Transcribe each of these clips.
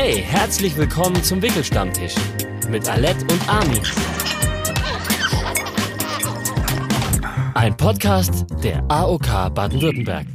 Hey, herzlich willkommen zum Wickelstammtisch mit Alette und Armin. Ein Podcast der AOK Baden-Württemberg.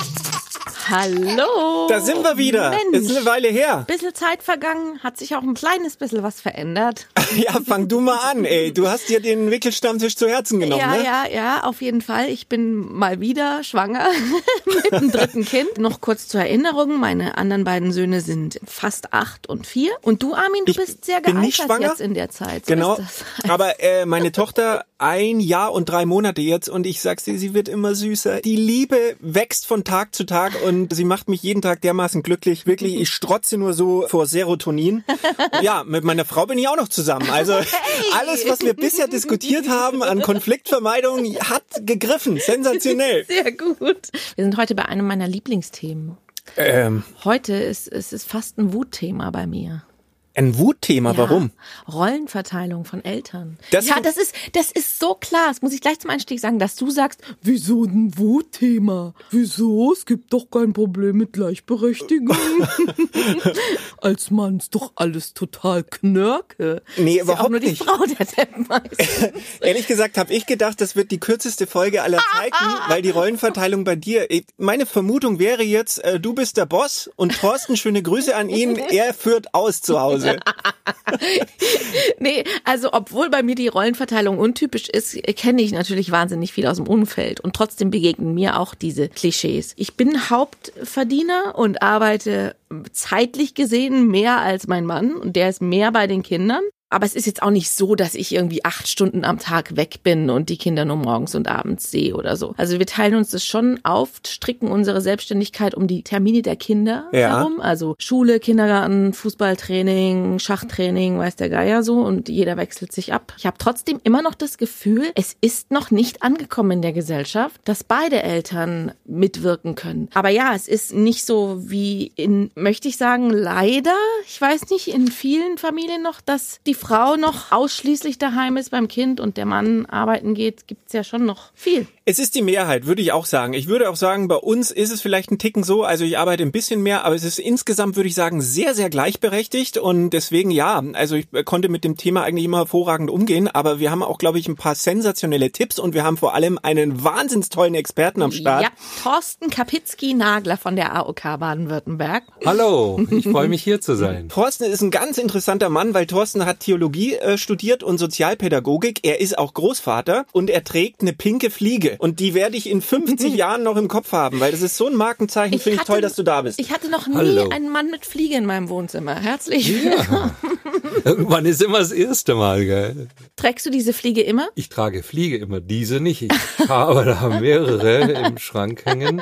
Hallo. Da sind wir wieder. Mensch. Ist eine Weile her. Bisschen Zeit vergangen, hat sich auch ein kleines bisschen was verändert. Ja, fang du mal an, ey. Du hast dir den Wickelstammtisch zu Herzen genommen, ja, ne? ja, ja, auf jeden Fall. Ich bin mal wieder schwanger mit dem dritten Kind. Noch kurz zur Erinnerung, meine anderen beiden Söhne sind fast acht und vier. Und du, Armin, du Ich bist sehr bin nicht gealtert schwanger. jetzt in der Zeit. So Genau. Aber äh, meine Tochter ein Jahr und drei Monate jetzt und ich sag's dir, sie wird immer süßer. Die Liebe wächst von Tag zu Tag und sie macht mich jeden Tag dermaßen glücklich. Wirklich, ich strotze nur so vor Serotonin. Ja, mit meiner Frau bin ich auch noch zusammen. Also alles, was wir bisher diskutiert haben an Konfliktvermeidung, hat gegriffen. Sensationell. Sehr gut. Wir sind heute bei einem meiner Lieblingsthemen. Ähm, Heute ist es ist fast ein Wutthema bei mir. Ein Wutthema, Ja, warum? Rollenverteilung von Eltern. Das ja, das ist, das ist so klar. Das muss ich gleich zum Einstieg sagen, dass du sagst, wieso ein Wutthema? Wieso? Es gibt doch kein Problem mit Gleichberechtigung. Als Mann ist doch alles total knörke. Nee, ist ja überhaupt die nicht. Frau. Ehrlich gesagt habe ich gedacht, das wird die kürzeste Folge aller Zeiten, weil die Rollenverteilung bei dir. Meine Vermutung wäre jetzt, äh, du bist der Boss und Thorsten, schöne Grüße an ihn, er führt aus zu Hause. Nee, also obwohl bei mir die Rollenverteilung untypisch ist, kenne ich natürlich wahnsinnig viel aus dem Umfeld und trotzdem begegnen mir auch diese Klischees. Ich bin Hauptverdiener und arbeite zeitlich gesehen mehr als mein Mann und der ist mehr bei den Kindern. Aber es ist jetzt auch nicht so, dass ich irgendwie acht Stunden am Tag weg bin und die Kinder nur morgens und abends sehe oder so. Also wir teilen uns das schon auf, stricken unsere Selbstständigkeit um die Termine der Kinder Ja. herum. Also Schule, Kindergarten, Fußballtraining, Schachtraining, weiß der Geier so und jeder wechselt sich ab. Ich habe trotzdem immer noch das Gefühl, es ist noch nicht angekommen in der Gesellschaft, dass beide Eltern mitwirken können. Aber ja, es ist nicht so wie in, möchte ich sagen, leider, ich weiß nicht, in vielen Familien noch, dass die Frau noch ausschließlich daheim ist beim Kind und der Mann arbeiten geht, gibt's ja schon noch viel. Es ist die Mehrheit, würde ich auch sagen. Ich würde auch sagen, bei uns ist es vielleicht ein Ticken so, also ich arbeite ein bisschen mehr, aber es ist insgesamt, würde ich sagen, sehr, sehr gleichberechtigt und deswegen ja, also ich konnte mit dem Thema eigentlich immer hervorragend umgehen, aber wir haben auch, glaube ich, ein paar sensationelle Tipps und wir haben vor allem einen wahnsinns tollen Experten am Start. Ja, Thorsten Kapitzki-Nagler von der AOK Baden-Württemberg. Hallo, ich freue mich hier zu sein. Thorsten ist ein ganz interessanter Mann, weil Thorsten hat Theologie äh, studiert und Sozialpädagogik. Er ist auch Großvater und er trägt eine pinke Fliege. Und die werde ich in 50 Jahren noch im Kopf haben, weil das ist so ein Markenzeichen. Finde ich hatte- toll, dass du da bist. Ich hatte noch nie Hallo. einen Mann mit Fliege in meinem Wohnzimmer. Herzlich willkommen. Irgendwann ist immer das erste Mal, gell? Trägst du diese Fliege immer? Ich trage Fliege immer, diese nicht. Ich habe da mehrere im Schrank hängen,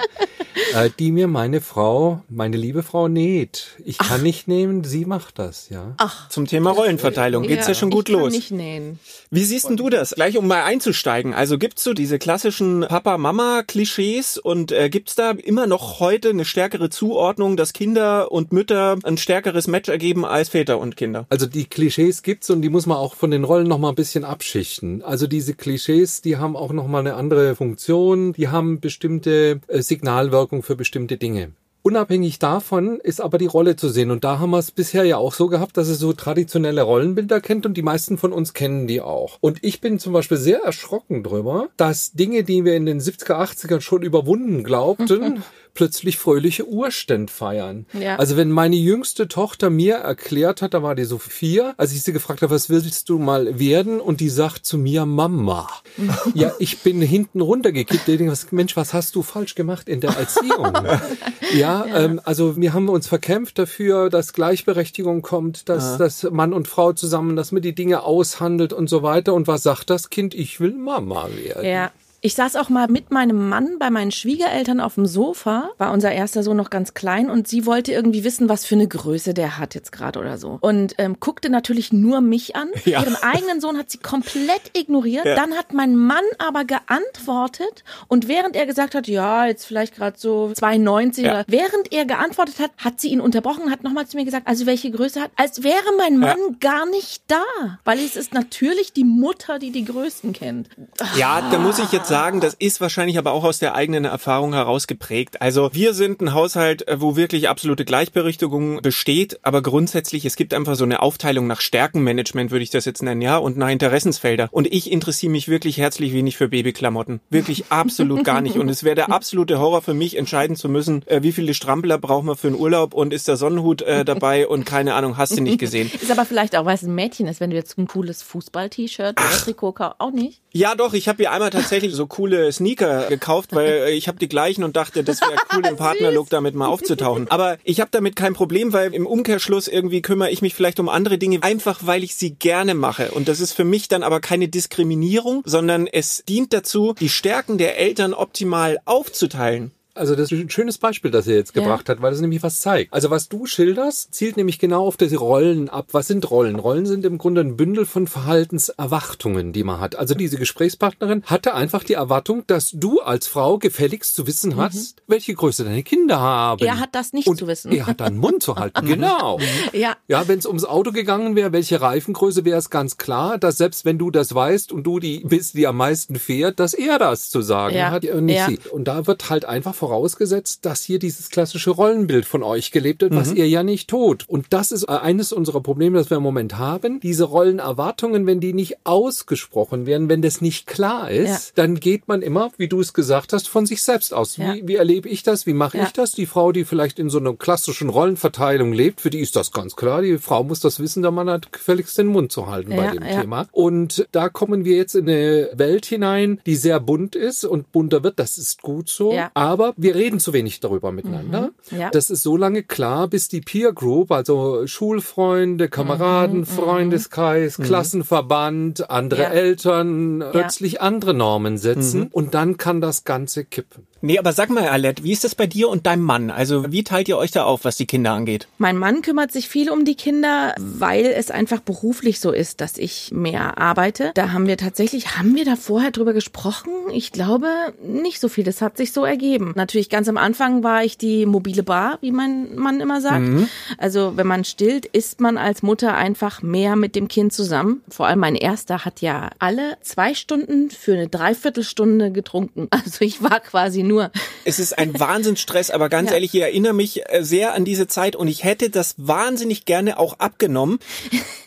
äh, die mir meine Frau, meine liebe Frau näht. Ich kann nicht nehmen, sie macht das, ja. Zum Thema Rollenverteilung geht's ja, schon gut ich kann los. nicht nähen. Wie siehst denn du das? Gleich um mal einzusteigen. Also gibt's so diese klassischen Papa-Mama-Klischees und äh, gibt's da immer noch heute eine stärkere Zuordnung, dass Kinder und Mütter ein stärkeres Match ergeben als Väter und Kinder? Also die Klischees gibt's und die muss man auch von den Rollen noch mal ein bisschen abschichten. Also diese Klischees, die haben auch noch mal eine andere Funktion, die haben bestimmte äh, Signalwirkung für bestimmte Dinge. Unabhängig davon ist aber die Rolle zu sehen. Und da haben wir es bisher ja auch so gehabt, dass es so traditionelle Rollenbilder kennt und die meisten von uns kennen die auch. Und ich bin zum Beispiel sehr erschrocken drüber, dass Dinge, die wir in den 70er, 80ern schon überwunden glaubten, plötzlich fröhliche Urständ feiern. Ja. Also wenn meine jüngste Tochter mir erklärt hat, da war die so vier, als ich sie gefragt habe, was willst du mal werden? Und die sagt zu mir, Mama. ja, ich bin hinten runtergekippt. Ich denke, was, Mensch, was hast du falsch gemacht in der Erziehung? ja, Ähm, also wir haben uns verkämpft dafür, dass Gleichberechtigung kommt, dass, dass Mann und Frau zusammen, dass man die Dinge aushandelt und so weiter. Und was sagt das Kind? Ich will Mama werden. Ja. Ich saß auch mal mit meinem Mann bei meinen Schwiegereltern auf dem Sofa, war unser erster Sohn noch ganz klein und sie wollte irgendwie wissen, was für eine Größe der hat jetzt gerade oder so. Und ähm, guckte natürlich nur mich an. Ja. Ihren eigenen Sohn hat sie komplett ignoriert. Dann hat mein Mann aber geantwortet und während er gesagt hat, ja, jetzt vielleicht gerade so 92 Ja. oder während er geantwortet hat, hat sie ihn unterbrochen hat nochmal zu mir gesagt, also welche Größe hat, als wäre mein Mann gar nicht da, weil es ist natürlich die Mutter, die die Größten kennt. Ja, da muss ich jetzt sagen, das ist wahrscheinlich aber auch aus der eigenen Erfahrung heraus geprägt. Also wir sind ein Haushalt, äh, wo wirklich absolute Gleichberechtigung besteht, aber grundsätzlich, es gibt einfach so eine Aufteilung nach Stärkenmanagement, würde ich das jetzt nennen, ja, und nach Interessensfelder. Und ich interessiere mich wirklich herzlich wenig für Babyklamotten. Wirklich absolut gar nicht. Und es wäre der absolute Horror für mich, entscheiden zu müssen, äh, wie viele Strampler braucht man für einen Urlaub und ist der Sonnenhut äh, dabei und keine Ahnung, hast du nicht gesehen. Ist aber vielleicht auch, weil es ein Mädchen ist, wenn du jetzt ein cooles Fußball-T-Shirt oder Trikot kaufst, auch nicht? Ja, doch, ich habe mir einmal tatsächlich so coole Sneaker gekauft, weil äh, ich habe die gleichen und dachte, das wäre cool im Partnerlook damit mal aufzutauchen. Aber ich habe damit kein Problem, weil im Umkehrschluss irgendwie kümmere ich mich vielleicht um andere Dinge, einfach weil ich sie gerne mache. Und das ist für mich dann aber keine Diskriminierung, sondern es dient dazu, die Stärken der Eltern optimal aufzuteilen. Also das ist ein schönes Beispiel, das er jetzt Ja. gebracht hat, weil es nämlich was zeigt. Also was du schilderst, zielt nämlich genau auf diese Rollen ab. Was sind Rollen? Rollen sind im Grunde ein Bündel von Verhaltenserwartungen, die man hat. Also diese Gesprächspartnerin hatte einfach die Erwartung, dass du als Frau gefälligst zu wissen hast, welche Größe deine Kinder haben. Mhm. Er hat das nicht Und zu wissen. Er hat dann Mund zu halten. genau. Ja. Ja, wenn es ums Auto gegangen wäre, welche Reifengröße wäre es ganz klar, dass selbst wenn du das weißt und du die bist, die am meisten fährt, dass er das zu sagen Ja. hat und nicht Ja. sie. Und da wird halt einfach vorausgesetzt, dass hier dieses klassische Rollenbild von euch gelebt wird, was ihr ja nicht tut. Und das ist äh, eines unserer Probleme, das wir im Moment haben. Diese Rollenerwartungen, wenn die nicht ausgesprochen werden, wenn das nicht klar ist, Ja. dann geht man immer, wie du es gesagt hast, von sich selbst aus. Ja. Wie, wie erlebe ich das? Wie mache Ja. ich das? Die Frau, die vielleicht in so einer klassischen Rollenverteilung lebt, für die ist das ganz klar. Die Frau muss das wissen, der Mann hat gefälligst den Mund zu halten bei dem. Thema. Und da kommen wir jetzt in eine Welt hinein, die sehr bunt ist und bunter wird. Das ist gut so. Ja. Aber wir reden zu wenig darüber miteinander. Mhm. Ja. Das ist so lange klar, bis die Peer Group, also Schulfreunde, Kameraden, Mhm. Freundeskreis, Klassenverband, andere Ja. Eltern plötzlich andere Normen setzen und dann kann das Ganze kippen. Nee, aber sag mal, Alette, wie ist das bei dir und deinem Mann? Also wie teilt ihr euch da auf, was die Kinder angeht? Mein Mann kümmert sich viel um die Kinder, weil es einfach beruflich so ist, dass ich mehr arbeite. Da haben wir tatsächlich, haben wir da vorher drüber gesprochen? Ich glaube nicht so viel. Das hat sich so ergeben. Natürlich ganz am Anfang war ich die mobile Bar, wie mein Mann immer sagt. Also wenn man stillt, ist man als Mutter einfach mehr mit dem Kind zusammen. Vor allem mein erster hat ja alle zwei Stunden für eine Dreiviertelstunde getrunken. Also ich war quasi nur Es ist ein Wahnsinnsstress, aber ganz Ja. ehrlich, ich erinnere mich äh, sehr an diese Zeit und ich hätte das wahnsinnig gerne auch abgenommen.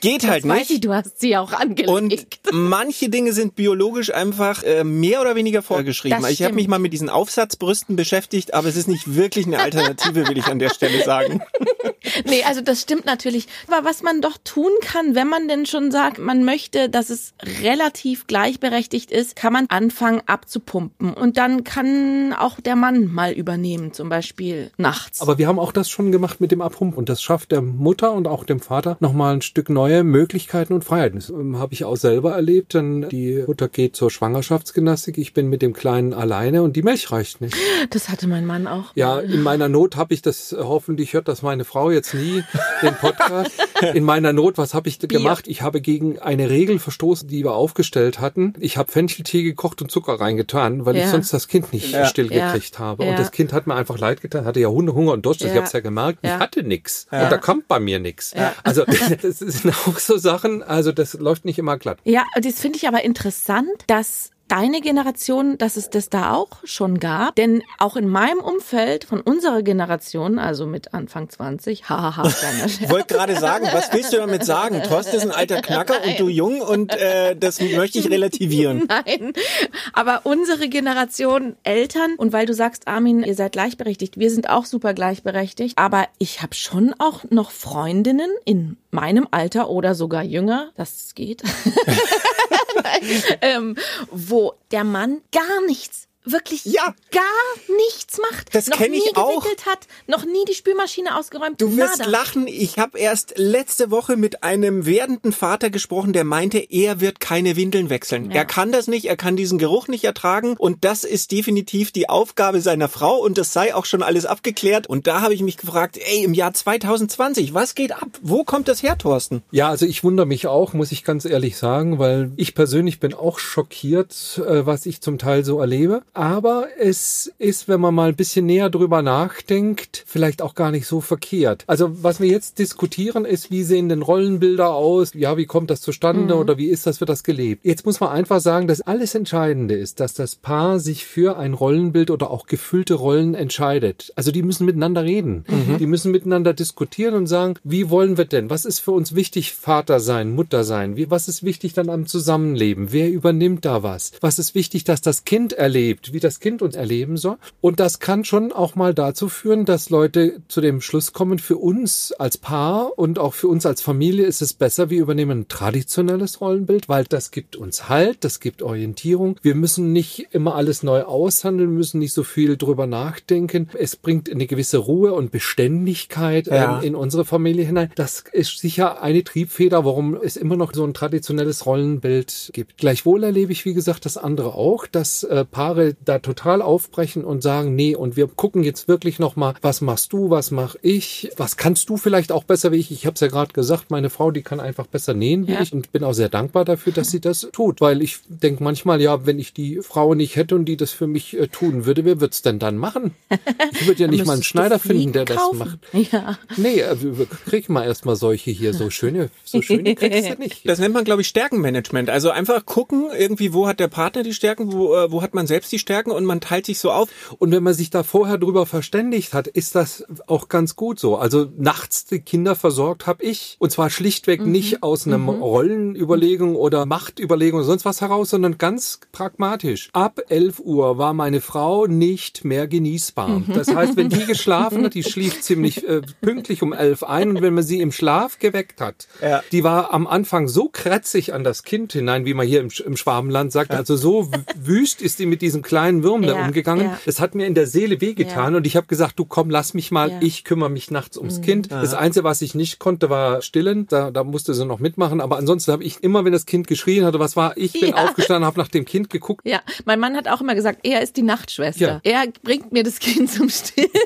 Geht halt Weiß ich, nicht. du hast sie auch angelegt. Und manche Dinge sind biologisch einfach äh, mehr oder weniger vorgeschrieben. Das Ich habe mich mal mit diesen Aufsatzbrüsten beschäftigt, aber es ist nicht wirklich eine Alternative, will ich an der Stelle sagen. Nee, also das stimmt natürlich. Aber was man doch tun kann, wenn man denn schon sagt, man möchte, dass es relativ gleichberechtigt ist, kann man anfangen abzupumpen. Und dann kann auch der Mann mal übernehmen, zum Beispiel nachts. Aber wir haben auch das schon gemacht mit dem Abpumpen und das schafft der Mutter und auch dem Vater nochmal ein Stück neue Möglichkeiten und Freiheiten. Das ähm, habe ich auch selber erlebt, denn die Mutter geht zur Schwangerschaftsgymnastik, ich bin mit dem Kleinen alleine und die Milch reicht nicht. das hatte mein Mann auch. Ja, in meiner Not habe ich das, äh, hoffentlich hört das meine Frau jetzt nie, den Podcast. In meiner Not, was habe ich gemacht? Ich habe gegen eine Regel verstoßen, die wir aufgestellt hatten. Ich habe Fencheltee gekocht und Zucker reingetan, weil ich Ja. sonst das Kind nicht Ja. stillgekriegt habe. Ja. Und das Kind hat mir einfach leid getan, hatte ja Hunde, Hunger und Durst. Ich habe es ja gemerkt. Ich hatte nix. Und da kommt bei mir nix. Also das sind auch so Sachen, also das läuft nicht immer glatt. Ja, das finde ich aber interessant, dass deine Generation, dass es das da auch schon gab. Denn auch in meinem Umfeld von unserer Generation, also mit Anfang 20, hahaha, kleiner Ich Scherz. wollte gerade sagen, was willst du damit sagen? Thorsten ist ein alter Knacker und du jung und äh, das möchte ich relativieren. Nein, aber unsere Generation Eltern und weil du sagst, Armin, ihr seid gleichberechtigt, wir sind auch super gleichberechtigt, aber ich habe schon auch noch Freundinnen in meinem Alter oder sogar jünger, das geht, ähm, wo der Mann gar nichts wirklich Ja. gar nichts macht, Das noch kenn nie ich auch. gewickelt hat, noch nie die Spülmaschine ausgeräumt, Du wirst nada. lachen. Ich habe erst letzte Woche mit einem werdenden Vater gesprochen, der meinte, er wird keine Windeln wechseln. Ja. Er kann das nicht, er kann diesen Geruch nicht ertragen und das ist definitiv die Aufgabe seiner Frau und das sei auch schon alles abgeklärt. Und da habe ich mich gefragt, ey, im Jahr 2020, was geht ab? Wo kommt das her, Thorsten? Ja, also ich wundere mich auch, muss ich ganz ehrlich sagen, weil ich persönlich bin auch schockiert, äh, was ich zum Teil so erlebe. Aber es ist, wenn man mal ein bisschen näher drüber nachdenkt, vielleicht auch gar nicht so verkehrt. Also was wir jetzt diskutieren ist, wie sehen denn Rollenbilder aus? Ja, wie kommt das zustande mhm. oder wie ist das, wird das gelebt? Jetzt muss man einfach sagen, dass alles Entscheidende ist, dass das Paar sich für ein Rollenbild oder auch gefüllte Rollen entscheidet. Also die müssen miteinander reden. Mhm. Die müssen miteinander diskutieren und sagen, wie wollen wir denn? Was ist für uns wichtig? Vater sein, Mutter sein? Wie, was ist wichtig dann am Zusammenleben? Wer übernimmt da was? Was ist wichtig, dass das Kind erlebt, wie das Kind uns erleben soll? Und das kann schon auch mal dazu führen, dass Leute zu dem Schluss kommen, für uns als Paar und auch für uns als Familie ist es besser, wir übernehmen ein traditionelles Rollenbild, weil das gibt uns Halt, das gibt Orientierung. Wir müssen nicht immer alles neu aushandeln, müssen nicht so viel drüber nachdenken. Es bringt eine gewisse Ruhe und Beständigkeit ja. ähm, in unsere Familie hinein. Das ist sicher eine Triebfeder, warum es immer noch so ein traditionelles Rollenbild gibt. Gleichwohl erlebe ich, wie gesagt, das andere auch, dass äh, da total aufbrechen und sagen, nee, und wir gucken jetzt wirklich noch mal, was machst du, was mach ich, was kannst du vielleicht auch besser wie ich. Ich habe es ja gerade gesagt, meine Frau, die kann einfach besser nähen wie ja. ich und bin auch sehr dankbar dafür, dass sie das tut, weil ich denke manchmal, ja, wenn ich die Frau nicht hätte und die das für mich äh, tun würde, wer wird's denn dann machen? Ich würde ja nicht mal einen Schneider finden, der kaufen. das macht. Ja. Nee, äh, krieg mal erstmal solche hier, so schöne, so schöne kriegst du nicht. Das nennt man, glaube ich, Stärkenmanagement. Also einfach gucken, irgendwie, wo hat der Partner die Stärken, wo, äh, wo hat man selbst die Stärken und man teilt sich so auf. Und wenn man sich da vorher drüber verständigt hat, ist das auch ganz gut so. Also nachts die Kinder versorgt habe ich. Und zwar schlichtweg mhm. nicht aus einem mhm. Rollenüberlegung oder Machtüberlegung oder sonst was heraus, sondern ganz pragmatisch. Ab 11 Uhr war meine Frau nicht mehr genießbar. Mhm. Das heißt, wenn die geschlafen hat, die schlief ziemlich äh, pünktlich um 11 ein und wenn man sie im Schlaf geweckt hat, ja. die war am Anfang so kratzig an das Kind hinein, wie man hier im, im Schwabenland sagt. Also so wüst ist sie mit diesem kleinen Wurm ja. da umgegangen. Das hat mir in der Seele wehgetan und ich habe gesagt, du komm, lass mich mal, ich kümmere mich nachts ums mhm. Kind. Das Einzige, was ich nicht konnte, war stillen. Da, da musste sie noch mitmachen. Aber ansonsten habe ich immer, wenn das Kind geschrien hatte, was war, ich bin ja. aufgestanden, habe nach dem Kind geguckt. Ja, mein Mann hat auch immer gesagt, er ist die Nachtschwester. Ja. Er bringt mir das Kind zum Stillen.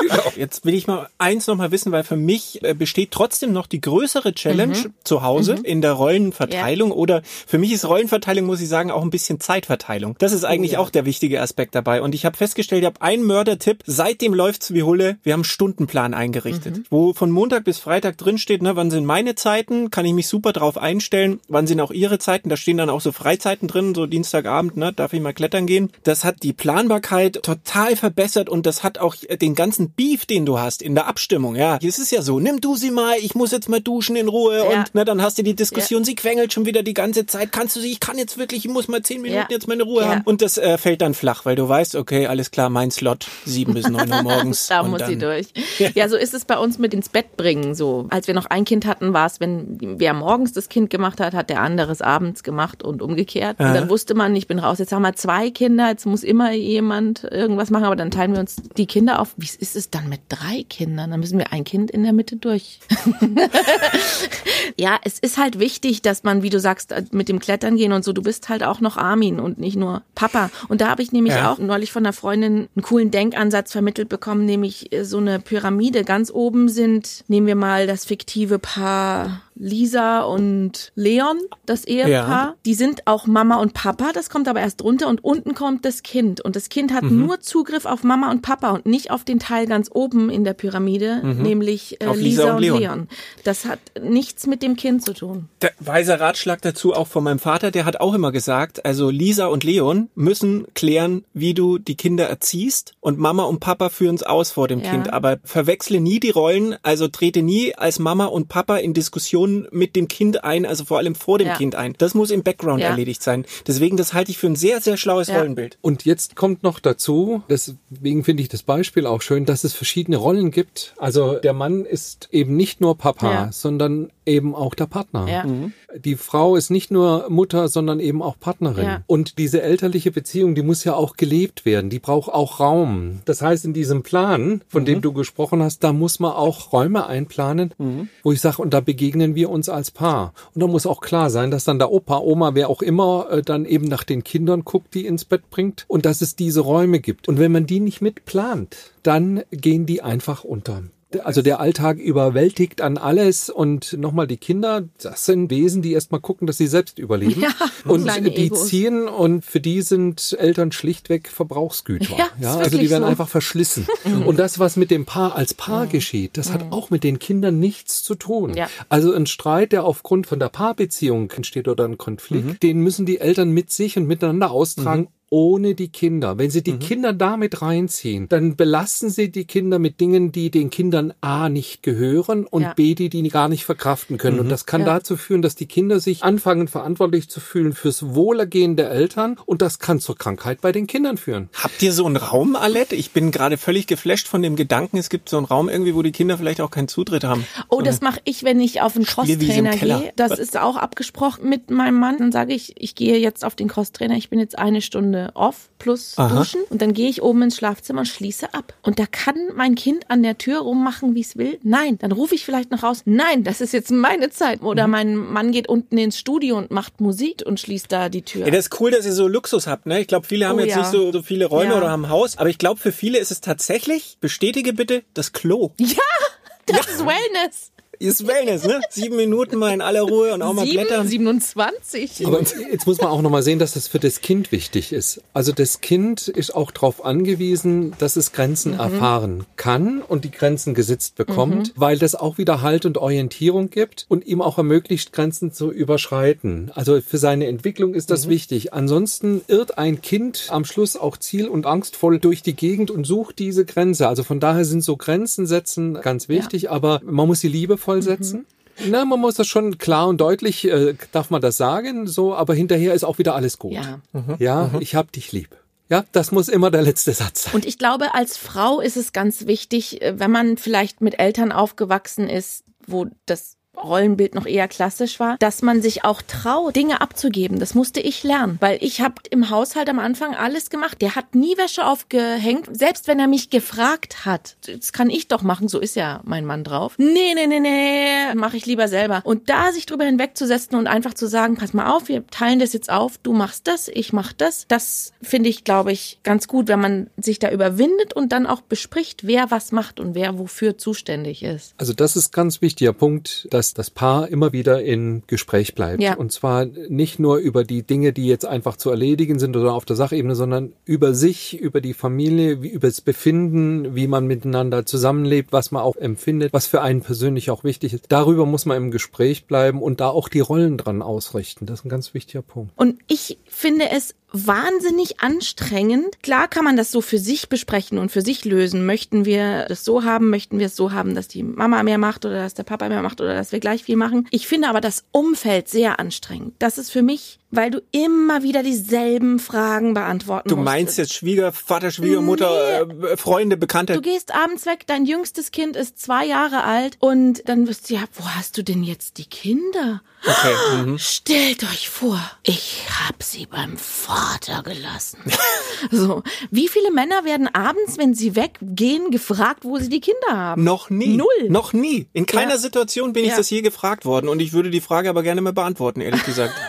Genau. Jetzt will ich mal eins noch mal wissen, weil für mich äh, besteht trotzdem noch die größere Challenge mhm. zu Hause mhm. in der Rollenverteilung ja. oder für mich ist Rollenverteilung, muss ich sagen, auch ein bisschen Zeitverteilung. Das ist eigentlich oh, ja. auch der wichtige Aspekt dabei. Und ich habe festgestellt, ich habe einen Mördertipp. Seitdem läuft's wie Hulle. Wir haben einen Stundenplan eingerichtet, mhm. wo von Montag bis Freitag drin steht, ne, wann sind meine Zeiten, kann ich mich super drauf einstellen, wann sind auch ihre Zeiten. Da stehen dann auch so Freizeiten drin, so Dienstagabend, ne, darf ich mal klettern gehen. Das hat die Planbarkeit total verbessert und das hat auch den ganzen Beef, den du hast in der Abstimmung. Ja, es ist ja so, nimm du sie mal, ich muss jetzt mal duschen in Ruhe ja. und ne, dann hast du die Diskussion, ja. sie quengelt schon wieder die ganze Zeit. Kannst du sie, ich kann jetzt wirklich, ich muss mal zehn Minuten ja. jetzt meine Ruhe haben. Und das äh, fällt dann flach, weil du weißt, okay, alles klar, mein Slot, sieben bis neun Uhr morgens. da muss dann, sie durch. Ja. so ist es bei uns mit ins Bett bringen. So, als wir noch ein Kind hatten, war es, wenn wer morgens das Kind gemacht hat, hat der andere es abends gemacht und umgekehrt. Und dann wusste man, ich bin raus. Jetzt haben wir zwei Kinder, jetzt muss immer jemand irgendwas machen, aber dann teilen wir uns die Kinder auf. Wie ist es dann mit drei Kindern? Dann müssen wir ein Kind in der Mitte durch. ja, es ist halt wichtig, dass man, wie du sagst, mit dem Klettern gehen und so, du bist halt auch noch Armin und nicht nur Papa. Und da habe ich nämlich ja. auch neulich von einer Freundin einen coolen Denkansatz vermittelt bekommen, nämlich äh, so eine Pyramide. Ganz oben sind, nehmen wir mal das fiktive Paar Lisa und Leon, das Ehepaar. Ja. Die sind auch Mama und Papa, das kommt aber erst runter und unten kommt das Kind. Und das Kind hat mhm. nur Zugriff auf Mama und Papa und nicht auf den Teil ganz oben in der Pyramide, mhm. nämlich äh, Lisa, Lisa, und Leon. Leon. Das hat nichts mit dem Kind zu tun. Der weise Ratschlag dazu auch von meinem Vater, der hat auch immer gesagt, also Lisa und Leon müssen klären, wie du die Kinder erziehst und Mama und Papa führen es aus vor dem ja. Kind. Aber verwechsle nie die Rollen, also trete nie als Mama und Papa in Diskussionen Diskussion mit dem Kind ein, also vor allem vor dem ja. Kind ein. Das muss im Background ja. erledigt sein. Deswegen, das halte ich für ein sehr, sehr schlaues ja. Rollenbild. Und jetzt kommt noch dazu, deswegen finde ich das Beispiel auch schön, dass es verschiedene Rollen gibt. Also der Mann ist eben nicht nur Papa, sondern eben auch der Partner. Ja. Mhm. Die Frau ist nicht nur Mutter, sondern eben auch Partnerin. Ja. Und diese elterliche Beziehung, die muss ja auch gelebt werden. Die braucht auch Raum. Das heißt, in diesem Plan, von mhm. dem du gesprochen hast, da muss man auch Räume einplanen, mhm. wo ich sage, und da begegnen wir uns als Paar. Und da muss auch klar sein, dass dann der Opa, Oma, wer auch immer, äh, dann eben nach den Kindern guckt, die ins Bett bringt und dass es diese Räume gibt. Und wenn man die nicht mitplant, dann gehen die einfach unter. Also der Alltag überwältigt an alles und nochmal die Kinder, das sind Wesen, die erstmal gucken, dass sie selbst überleben. Ja, und die Egos. ziehen und für die sind Eltern schlichtweg Verbrauchsgüter. Ja, ist also die werden so. Mhm. einfach verschlissen. und das, was mit dem Paar als Paar geschieht, das hat auch mit den Kindern nichts zu tun. Ja. Also ein Streit, der aufgrund von der Paarbeziehung entsteht oder ein Konflikt, den müssen die Eltern mit sich und miteinander austragen. Ohne die Kinder. Wenn sie die Kinder damit reinziehen, dann belasten sie die Kinder mit Dingen, die den Kindern A nicht gehören und Ja. B, die die gar nicht verkraften können. Und das kann Ja. dazu führen, dass die Kinder sich anfangen, verantwortlich zu fühlen fürs Wohlergehen der Eltern und das kann zur Krankheit bei den Kindern führen. Habt ihr so einen Raum, Alette? Ich bin gerade völlig geflasht von dem Gedanken, es gibt so einen Raum irgendwie, wo die Kinder vielleicht auch keinen Zutritt haben. Oh, das mache ich, wenn ich auf einen Crosstrainer gehe. Das ist auch abgesprochen mit meinem Mann. Dann sage ich, ich gehe jetzt auf den Crosstrainer. Ich bin jetzt eine Stunde off plus Aha. duschen. Und dann gehe ich oben ins Schlafzimmer und schließe ab. Und da kann mein Kind an der Tür rummachen, wie es will. Nein, dann rufe ich vielleicht noch raus. Nein, das ist jetzt meine Zeit. Oder Mhm. mein Mann geht unten ins Studio und macht Musik und schließt da die Tür. Ja, das ist cool, dass ihr so Luxus habt, ne? Ich glaube, viele haben Oh, jetzt ja. nicht so, so viele Räume Ja. oder haben ein Haus, aber ich glaube, für viele ist es tatsächlich, bestätige bitte, das Klo. das ist Wellness. Ist Wellness, ne? Sieben Minuten mal in aller Ruhe und auch mal Sieben, blättern. 27. Aber jetzt muss man auch nochmal sehen, dass das für das Kind wichtig ist. Also das Kind ist auch darauf angewiesen, dass es Grenzen erfahren kann und die Grenzen gesetzt bekommt, weil das auch wieder Halt und Orientierung gibt und ihm auch ermöglicht, Grenzen zu überschreiten. Also für seine Entwicklung ist das wichtig. Ansonsten irrt ein Kind am Schluss auch ziel- und angstvoll durch die Gegend und sucht diese Grenze. Also von daher sind so Grenzen setzen ganz wichtig, aber man muss sie liebevoll setzen. Na, man muss das schon klar und deutlich, äh, darf man das sagen, so, aber hinterher ist auch wieder alles gut. Ja. Ja, ich hab dich lieb. Ja, das muss immer der letzte Satz sein. Und ich glaube, als Frau ist es ganz wichtig, äh, wenn man vielleicht mit Eltern aufgewachsen ist, wo das Rollenbild noch eher klassisch war, dass man sich auch traut, Dinge abzugeben. Das musste ich lernen, weil ich habe im Haushalt am Anfang alles gemacht. Der hat nie Wäsche aufgehängt, selbst wenn er mich gefragt hat. Das kann ich doch machen, so ist ja mein Mann drauf. Nee, nee, nee, nee, mache ich lieber selber. Und da sich drüber hinwegzusetzen und einfach zu sagen, pass mal auf, wir teilen das jetzt auf, du machst das, ich mach das. Das finde ich, glaube ich, ganz gut, wenn man sich da überwindet und dann auch bespricht, wer was macht und wer wofür zuständig ist. Also das ist ganz wichtiger Punkt, dass das Paar immer wieder in Gespräch bleibt. Ja. Und zwar nicht nur über die Dinge, die jetzt einfach zu erledigen sind oder auf der Sachebene, sondern über sich, über die Familie, wie, über das Befinden, wie man miteinander zusammenlebt, was man auch empfindet, was für einen persönlich auch wichtig ist. Darüber muss man im Gespräch bleiben und da auch die Rollen dran ausrichten. Das ist ein ganz wichtiger Punkt. Und ich finde es wahnsinnig anstrengend. Klar kann man das so für sich besprechen und für sich lösen. Möchten wir das so haben? Möchten wir es so haben, dass die Mama mehr macht oder dass der Papa mehr macht oder dass wir gleich viel machen? Ich finde aber das Umfeld sehr anstrengend. Das ist für mich, weil du immer wieder dieselben Fragen beantworten Du musst. meinst jetzt Schwiegervater, Schwiegermutter, äh, Freunde, Bekannte. Du gehst abends weg, dein jüngstes Kind ist zwei Jahre alt und dann wirst du ja, wo hast du denn jetzt die Kinder? Okay. Mhm. Stellt euch vor, ich hab sie beim Vater gelassen. so, wie viele Männer werden abends, wenn sie weggehen, gefragt, wo sie die Kinder haben? Noch nie. Null. Noch nie. In keiner Ja. Situation bin ich Ja. das je gefragt worden und ich würde die Frage aber gerne mal beantworten, ehrlich gesagt.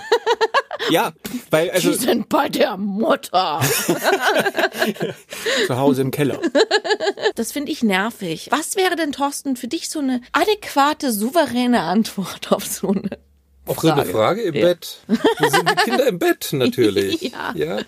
ja, weil also Die sind bei der Mutter. zu Hause im Keller. Das finde ich nervig. Was wäre denn, Thorsten, für dich so eine adäquate, souveräne Antwort auf so eine Auf so eine Frage im Bett. Wo sind die Kinder im Bett natürlich? Ja.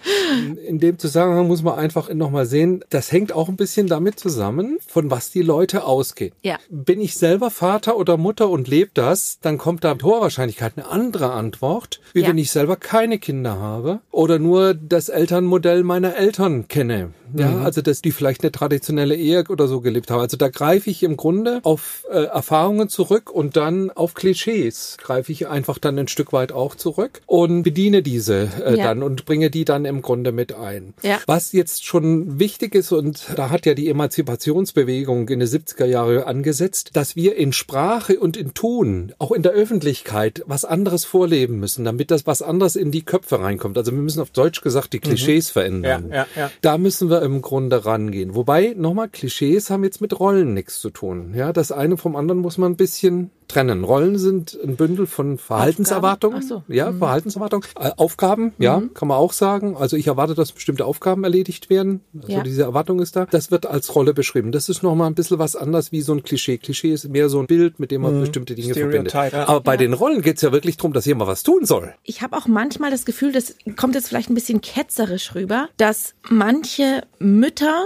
In dem Zusammenhang muss man einfach nochmal sehen, das hängt auch ein bisschen damit zusammen, von was die Leute ausgehen. Ja. Bin ich selber Vater oder Mutter und lebe das, dann kommt da mit hoher Wahrscheinlichkeit eine andere Antwort, wie Ja. wenn ich selber keine Kinder habe oder nur das Elternmodell meiner Eltern kenne. Ja, also dass die vielleicht eine traditionelle Ehe oder so gelebt haben. Also da greife ich im Grunde auf äh, Erfahrungen zurück und dann auf Klischees greife ich einfach dann ein Stück weit auch zurück und bediene diese äh, Ja. dann und bringe die dann im Grunde mit ein. Ja. Was jetzt schon wichtig ist und da hat ja die Emanzipationsbewegung in den 70er Jahre angesetzt, dass wir in Sprache und in Tun, auch in der Öffentlichkeit, was anderes vorleben müssen, damit das was anderes in die Köpfe reinkommt. Also wir müssen auf Deutsch gesagt die Klischees verändern. Mhm. Ja, ja, ja. Da müssen wir im Grunde rangehen. Wobei, nochmal, Klischees haben jetzt mit Rollen nichts zu tun. Ja, das eine vom anderen muss man ein bisschen trennen. Rollen sind ein Bündel von Verhaltenserwartungen. Ach so. Ja, Verhaltenserwartungen. Äh, Aufgaben, ja, kann man auch sagen. Also ich erwarte, dass bestimmte Aufgaben erledigt werden. Also Ja. diese Erwartung ist da. Das wird als Rolle beschrieben. Das ist nochmal ein bisschen was anderes wie so ein Klischee. Klischee ist mehr so ein Bild, mit dem man bestimmte Dinge verbindet. Stereotype, ja. Aber bei den Rollen geht's ja wirklich drum, dass jemand was tun soll. Ich habe auch manchmal das Gefühl, das kommt jetzt vielleicht ein bisschen ketzerisch rüber, dass manche Mütter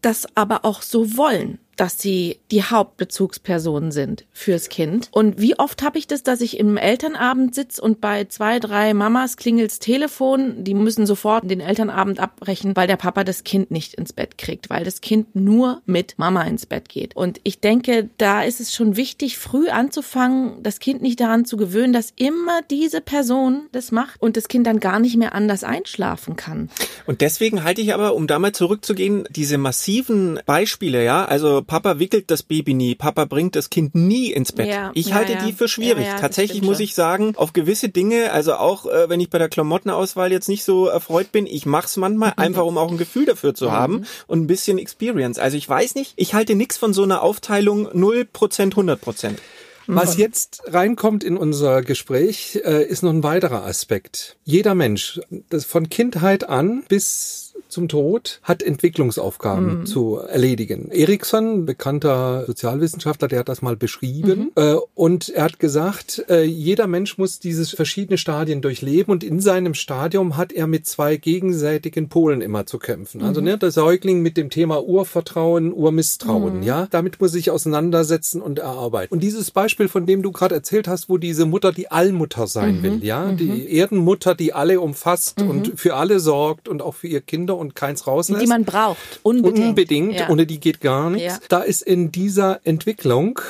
das aber auch so wollen dass sie die Hauptbezugspersonen sind fürs Kind. Und wie oft habe ich das, dass ich im Elternabend sitze und bei zwei, drei Mamas klingelt's Telefon, die müssen sofort den Elternabend abbrechen, weil der Papa das Kind nicht ins Bett kriegt, weil das Kind nur mit Mama ins Bett geht. Und ich denke, da ist es schon wichtig, früh anzufangen, das Kind nicht daran zu gewöhnen, dass immer diese Person das macht und das Kind dann gar nicht mehr anders einschlafen kann. Und deswegen halte ich aber, um da mal zurückzugehen, diese massiven Beispiele, ja, also Papa wickelt das Baby nie, Papa bringt das Kind nie ins Bett. Ja, ich ja, halte ja. die für schwierig. Ja, ja, das Tatsächlich muss ich sagen, auf gewisse Dinge, also auch äh, wenn ich bei der Klamottenauswahl jetzt nicht so erfreut bin, ich mach's manchmal einfach, um auch ein Gefühl dafür zu haben und ein bisschen Experience. Also ich weiß nicht, ich halte nichts von so einer Aufteilung 0%, 100%. Was jetzt reinkommt in unser Gespräch, äh, ist noch ein weiterer Aspekt. Jeder Mensch, das von Kindheit an bis zum Tod, hat Entwicklungsaufgaben zu erledigen. Erikson, bekannter Sozialwissenschaftler, der hat das mal beschrieben. Äh, und er hat gesagt, äh, jeder Mensch muss dieses verschiedene Stadien durchleben und in seinem Stadium hat er mit zwei gegenseitigen Polen immer zu kämpfen. Also ne, der Säugling mit dem Thema Urvertrauen, Urmisstrauen, ja, damit muss sich auseinandersetzen und erarbeiten. Und dieses Beispiel, von dem du gerade erzählt hast, wo diese Mutter die Allmutter sein will, ja, die Erdenmutter, die alle umfasst und für alle sorgt und auch für ihre Kinder und keins rauslässt. Die man braucht. Unbedingt. Unbedingt, Ja. ohne die geht gar nichts. Ja. Da ist in dieser Entwicklung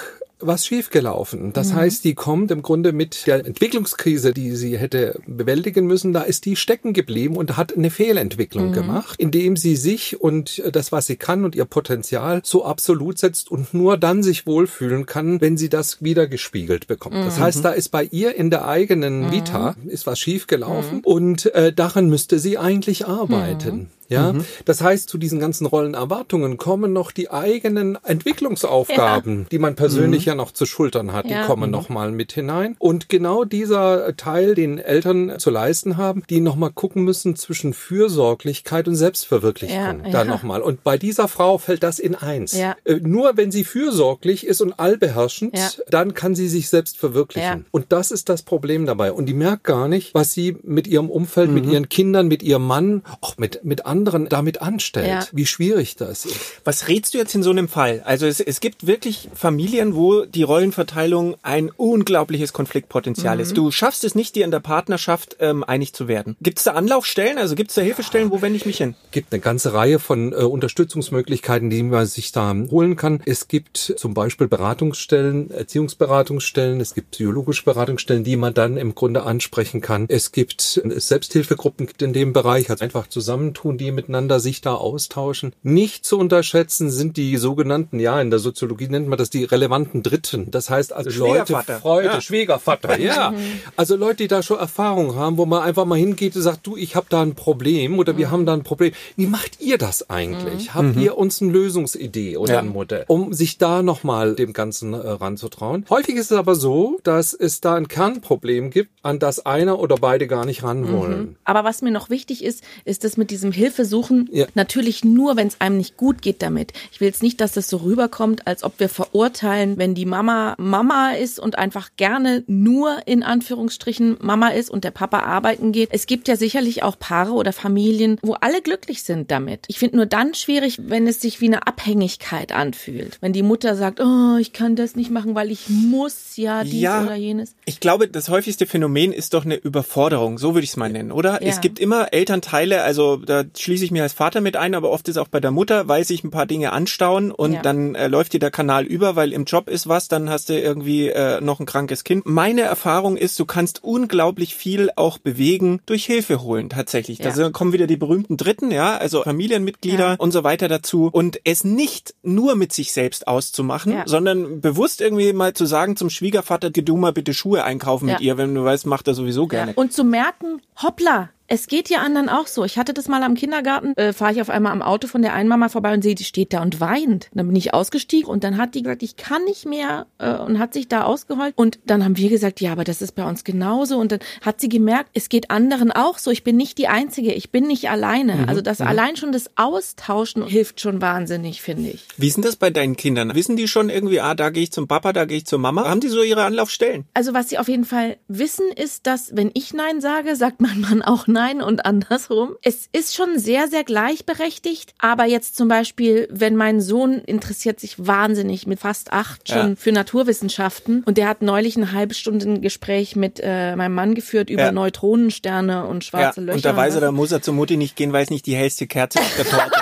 was schiefgelaufen. Das heißt, die kommt im Grunde mit der Entwicklungskrise, die sie hätte bewältigen müssen, da ist die stecken geblieben und hat eine Fehlentwicklung gemacht, indem sie sich und das, was sie kann und ihr Potenzial so absolut setzt und nur dann sich wohlfühlen kann, wenn sie das wieder gespiegelt bekommt. Das heißt, da ist bei ihr in der eigenen Vita ist was schiefgelaufen und äh, daran müsste sie eigentlich arbeiten. Ja, das heißt, zu diesen ganzen Rollenerwartungen kommen noch die eigenen Entwicklungsaufgaben, die man persönlich ja noch zu schultern hat, Ja. die kommen noch mal mit hinein. Und genau dieser Teil, den Eltern zu leisten haben, die noch mal gucken müssen zwischen Fürsorglichkeit und Selbstverwirklichung. Ja, da ja. noch mal. Und bei dieser Frau fällt das in eins. Ja. Äh, Nur wenn sie fürsorglich ist und allbeherrschend, Ja. dann kann sie sich selbst verwirklichen. Ja. Und das ist das Problem dabei. Und die merkt gar nicht, was sie mit ihrem Umfeld, mit Mhm. ihren Kindern, mit ihrem Mann, auch mit, mit anderen damit anstellt. Ja. Wie schwierig das ist. Was rätst du jetzt in so einem Fall? Also es, es gibt wirklich Familien, wo die Rollenverteilung ein unglaubliches Konfliktpotenzial ist. Du schaffst es nicht, dir in der Partnerschaft ähm, einig zu werden. Gibt es da Anlaufstellen? Also gibt es da Hilfestellen? Wo wende ich mich hin? gibt eine ganze Reihe von äh, Unterstützungsmöglichkeiten, die man sich da holen kann. Es gibt zum Beispiel Beratungsstellen, Erziehungsberatungsstellen, es gibt psychologische Beratungsstellen, die man dann im Grunde ansprechen kann. Es gibt äh, Selbsthilfegruppen in dem Bereich, also einfach zusammentun, die miteinander sich da austauschen. Nicht zu unterschätzen sind die sogenannten, ja, in der Soziologie nennt man das die relevanten Dritten. Das heißt also Leute. Freunde, Ja. Schwiegervater, ja. Also Leute, die da schon Erfahrung haben, wo man einfach mal hingeht und sagt, du, ich habe da ein Problem oder wir haben da ein Problem. Wie macht ihr das eigentlich? Habt ihr uns eine Lösungsidee oder Ja. ein Modell, um sich da nochmal dem Ganzen äh, ranzutrauen? Häufig ist es aber so, dass es da ein Kernproblem gibt, an das einer oder beide gar nicht ran wollen. Aber was mir noch wichtig ist, ist das mit diesem Hilfesuchen Ja. natürlich nur, wenn es einem nicht gut geht damit. Ich will jetzt nicht, dass das so rüberkommt, als ob wir verurteilen, wenn die Mama Mama ist und einfach gerne nur in Anführungsstrichen Mama ist und der Papa arbeiten geht. Es gibt ja sicherlich auch Paare oder Familien, wo alle glücklich sind damit. Ich finde nur dann schwierig, wenn es sich wie eine Abhängigkeit anfühlt. Wenn die Mutter sagt, oh, ich kann das nicht machen, weil ich muss ja dies Ja. oder jenes. Ich glaube, das häufigste Phänomen ist doch eine Überforderung, so würde ich es mal nennen, oder? Ja. Es gibt immer Elternteile, also da schließe ich mich als Vater mit ein, aber oft ist auch bei der Mutter, weil sich ein paar Dinge anstauen und Ja. dann äh, läuft dir der Kanal über, weil im Job ist was, dann hast du irgendwie äh, noch ein krankes Kind. Meine Erfahrung ist, du kannst unglaublich viel auch bewegen durch Hilfe holen, tatsächlich. Da Ja. sind- kommen wieder die berühmten Dritten, ja, also Familienmitglieder Ja. und so weiter dazu. Und es nicht nur mit sich selbst auszumachen, Ja. sondern bewusst irgendwie mal zu sagen zum Schwiegervater, geh du mal bitte Schuhe einkaufen mit ihr, wenn du weißt, macht er sowieso gerne. Und zu merken, hoppla, Es geht ja anderen auch so. Ich hatte das mal am Kindergarten, äh, fahre ich auf einmal am Auto von der einen Mama vorbei und sehe, die steht da und weint. Dann bin ich ausgestiegen und dann hat die gesagt, ich kann nicht mehr äh, und hat sich da ausgeheult. Und dann haben wir gesagt, ja, aber das ist bei uns genauso. Und dann hat sie gemerkt, es geht anderen auch so. Ich bin nicht die Einzige, ich bin nicht alleine. Mhm. Also das allein schon das Austauschen hilft schon wahnsinnig, finde ich. Wie ist denn das bei deinen Kindern? Wissen die schon irgendwie, ah, da gehe ich zum Papa, da gehe ich zur Mama? Haben die so ihre Anlaufstellen? Also was sie auf jeden Fall wissen, ist, dass wenn ich Nein sage, sagt mein Mann auch Nein und andersrum. Es ist schon sehr, sehr gleichberechtigt. Aber jetzt zum Beispiel, wenn mein Sohn interessiert sich wahnsinnig mit fast acht schon Ja. für Naturwissenschaften und der hat neulich eine halbe Stunde ein Gespräch mit äh, meinem Mann geführt über Ja. Neutronensterne und schwarze ja, Löcher. und da weiß er, da muss er zur Mutti nicht gehen, weil es nicht die hellste Kerze auf der Torte.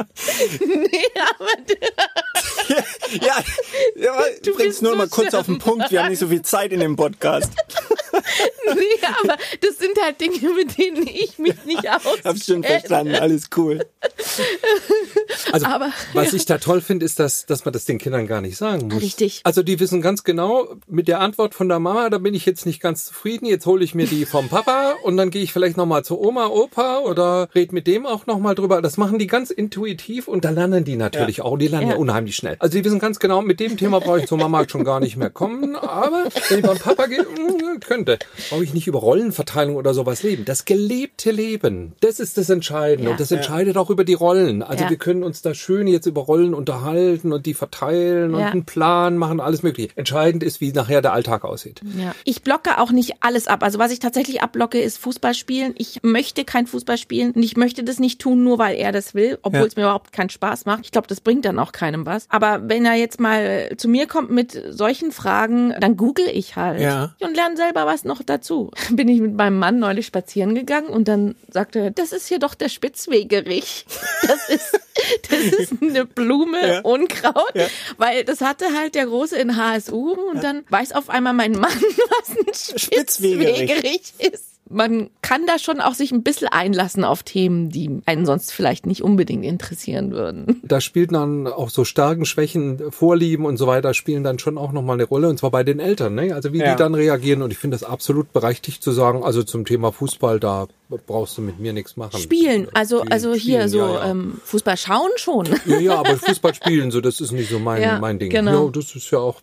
nee, aber ja, ja Du bring's bist nur so mal kurz auf den. Punkt. Wir haben nicht so viel Zeit in dem Podcast. nee, aber das sind halt Dinge, mit denen ich mich nicht auskenne. Hab's schon verstanden, alles cool. Also, Aber- was ich da toll finde, ist, dass, dass man das den Kindern gar nicht sagen muss. Richtig. Also, die wissen ganz genau, mit der Antwort von der Mama, da bin ich jetzt nicht ganz zufrieden. Jetzt hole ich mir die vom Papa und dann gehe ich vielleicht nochmal zu Oma, Opa oder red mit dem auch nochmal drüber. Das machen die ganz intuitiv und da lernen die natürlich auch. Die lernen ja. Ja. unheimlich schnell. Also, die wissen ganz genau, mit dem Thema brauche ich zur Mama schon gar nicht mehr kommen. Aber wenn ich beim Papa gehe, mm, könnte. Brauche ich nicht über Rollenverteilung oder sowas leben. Das gelebte Leben, das ist das Entscheidende. Ja. Und das entscheidet auch über die Rollen. Also, Ja. wir können uns da schön jetzt über Rollen unterhalten und die verteilen und Ja. einen Plan machen, alles mögliche. Entscheidend ist, wie nachher der Alltag aussieht. Ja. Ich blocke auch nicht alles ab. Also was ich tatsächlich abblocke, ist Fußball spielen. Ich möchte kein Fußball spielen und ich möchte das nicht tun, nur weil er das will, obwohl Ja. es mir überhaupt keinen Spaß macht. Ich glaube, das bringt dann auch keinem was. Aber wenn er jetzt mal zu mir kommt mit solchen Fragen, dann google ich halt Ja. und lerne selber was noch dazu. Bin ich mit meinem Mann neulich spazieren gegangen und dann sagte er, das ist hier doch der Spitzwegerich. Das ist, das ist eine Blume, Ja. Unkraut, Ja. weil das hatte halt der Große in HSU und dann weiß auf einmal mein Mann, was ein Spitzwegerich. Spitzwegerich ist. Man kann da schon auch sich ein bisschen einlassen auf Themen, die einen sonst vielleicht nicht unbedingt interessieren würden. Da spielt dann auch so Stärken, Schwächen, Vorlieben und so weiter spielen dann schon auch nochmal eine Rolle. Und zwar bei den Eltern, ne? Also wie Ja. die dann reagieren. Und ich finde das absolut berechtigt zu sagen, also zum Thema Fußball, da brauchst du mit mir nichts machen. Spielen, also Spielen, also hier spielen, so ja, ja. Ähm, Fußball schauen schon. Ja, ja, aber Fußball spielen, so, das ist nicht so mein, Ja, mein Ding. genau. Ja, das ist ja auch,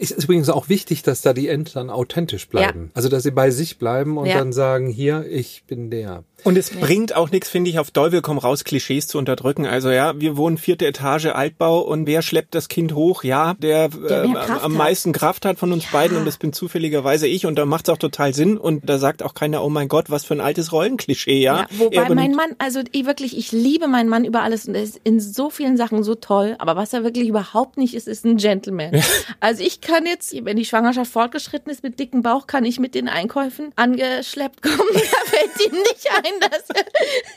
es ist übrigens auch wichtig, dass da die Eltern authentisch bleiben. Also, dass sie bei sich bleiben und dann sagen, hier, ich bin der. Und es bringt auch nichts, finde ich, auf Teufel komm raus, Klischees zu unterdrücken. Also ja, wir wohnen vierte Etage Altbau und wer schleppt das Kind hoch? Ja, der, Der äh, am meisten Kraft hat von uns beiden und das bin zufälligerweise ich und da macht es auch total Sinn und da sagt auch keiner, oh mein Gott, was für ein altes Rollenklischee, ja. Ja, wobei mein Mann, also ich wirklich, ich liebe meinen Mann über alles und er ist in so vielen Sachen so toll, aber was er wirklich überhaupt nicht ist, ist ein Gentleman. Also ich kann jetzt, wenn die Schwangerschaft fortgeschritten ist mit dicken Bauch, kann ich mit den Einkäufen angeschleppt kommen. Da fällt ihm nicht ein, dass er,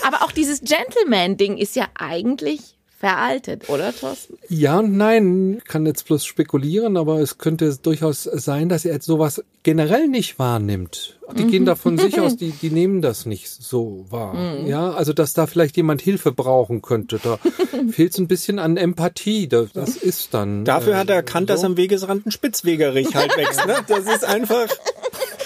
aber auch dieses Gentleman-Ding ist ja eigentlich veraltet, oder Thorsten? Ja und nein, ich kann jetzt bloß spekulieren, aber es könnte durchaus sein, dass er jetzt sowas generell nicht wahrnimmt. Die gehen da von sich aus, die, die nehmen das nicht so wahr. Ja, also dass da vielleicht jemand Hilfe brauchen könnte. Da fehlt es ein bisschen an Empathie. Das, das ist dann. Dafür äh, hat er erkannt, dass so. am Wegesrand ein Spitzwegerich halt wächst. Ne? Das ist einfach,